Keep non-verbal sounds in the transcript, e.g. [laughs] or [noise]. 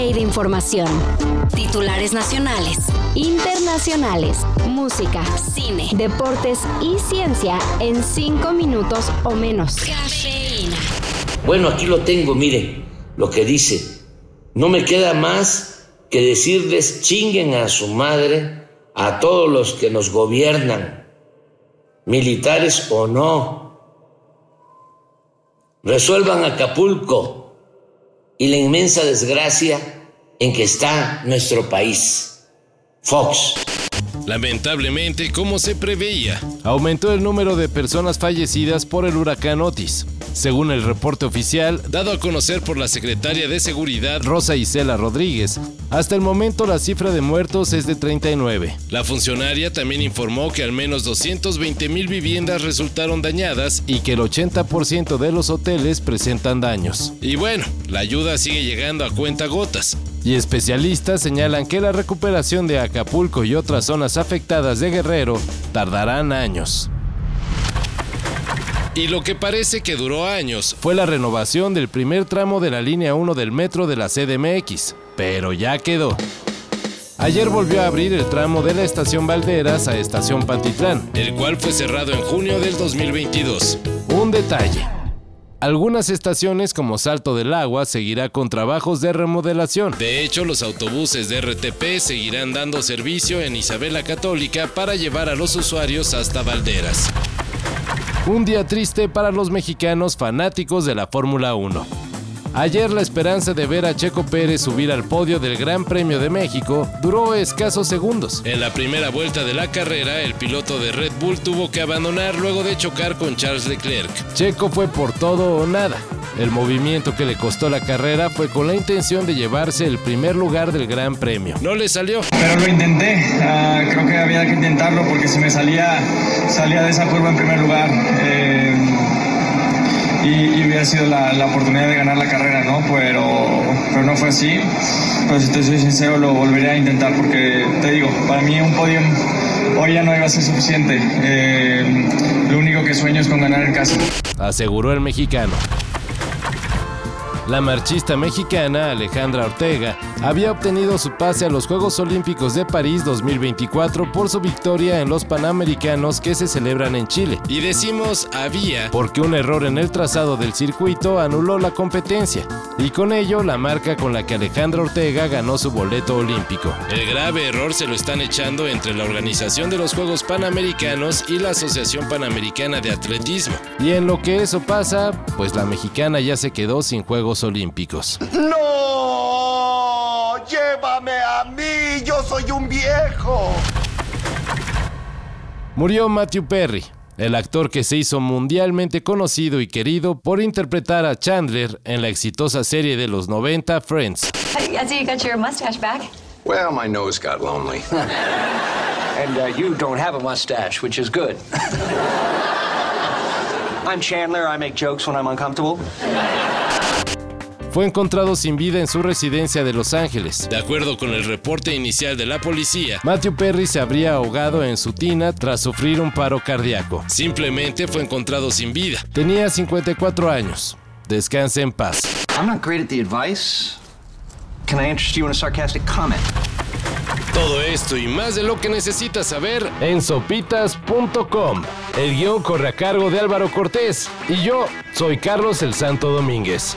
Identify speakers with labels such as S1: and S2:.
S1: de información. Titulares nacionales, internacionales, música, cine, deportes y ciencia en 5 minutos o menos.
S2: Bueno, aquí lo tengo, mire lo que dice. No me queda más que decirles chinguen a su madre a todos los que nos gobiernan, militares o no. Resuelvan Acapulco y la inmensa desgracia en que está nuestro país. Fox.
S3: Lamentablemente, como se preveía, aumentó el número de personas fallecidas por el huracán Otis. Según el reporte oficial, dado a conocer por la secretaria de Seguridad Rosa Isela Rodríguez, hasta el momento la cifra de muertos es de 39. La funcionaria también informó que al menos 220 mil viviendas resultaron dañadas y que el 80% de los hoteles presentan daños. Y bueno, la ayuda sigue llegando a cuenta gotas. Y especialistas señalan que la recuperación de Acapulco y otras zonas afectadas de Guerrero tardarán años. Y lo que parece que duró años fue la renovación del primer tramo de la línea 1 del metro de la CDMX, pero ya quedó. Ayer volvió a abrir el tramo de la estación Valderas a estación Pantitlán, el cual fue cerrado en junio del 2022. Un detalle. Algunas estaciones como Salto del Agua seguirá con trabajos de remodelación. De hecho, los autobuses de RTP seguirán dando servicio en Isabela Católica para llevar a los usuarios hasta Valderas. Un día triste para los mexicanos fanáticos de la Fórmula 1. Ayer la esperanza de ver a Checo Pérez subir al podio del Gran Premio de México duró escasos segundos. En la primera vuelta de la carrera, el piloto de Red Bull tuvo que abandonar luego de chocar con Charles Leclerc. Checo fue por todo o nada. El movimiento que le costó la carrera fue con la intención de llevarse el primer lugar del Gran Premio. No le salió.
S4: Pero lo intenté, uh, creo que había que intentarlo porque si me salía, salía de esa curva en primer lugar. Eh, y, hubiera sido la, la, oportunidad de ganar la carrera, ¿no? Pero, pero no fue así. Pero si te soy sincero, lo volvería a intentar porque, te digo, para mí un podium hoy ya no iba a ser suficiente. Eh, lo único que sueño es con ganar el caso.
S3: Aseguró el mexicano. La marchista mexicana Alejandra Ortega había obtenido su pase a los Juegos Olímpicos de París 2024 por su victoria en los Panamericanos que se celebran en Chile. Y decimos había porque un error en el trazado del circuito anuló la competencia y con ello la marca con la que Alejandra Ortega ganó su boleto olímpico. El grave error se lo están echando entre la organización de los Juegos Panamericanos y la Asociación Panamericana de Atletismo. Y en lo que eso pasa, pues la mexicana ya se quedó sin Juegos Olímpicos.
S5: ¡No! ¡Llévame a mí! ¡Yo soy un viejo!
S3: Murió Matthew Perry, el actor que se hizo mundialmente conocido y querido por interpretar a Chandler en la exitosa serie de los 90 Friends.
S6: I see you got your mustache back.
S7: Well, my nose got lonely. [laughs]
S8: and uh, you don't have a mustache, which is good. [laughs] I'm Chandler. I make jokes when I'm uncomfortable
S3: fue encontrado sin vida en su residencia de Los Ángeles. De acuerdo con el reporte inicial de la policía, Matthew Perry se habría ahogado en su tina tras sufrir un paro cardíaco. Simplemente fue encontrado sin vida. Tenía 54 años. Descanse en paz.
S8: I'm not great at the advice. Can I interest you in a sarcastic comment?
S3: Todo esto y más de lo que necesitas saber en sopitas.com. El guion corre a cargo de Álvaro Cortés y yo soy Carlos el Santo Domínguez.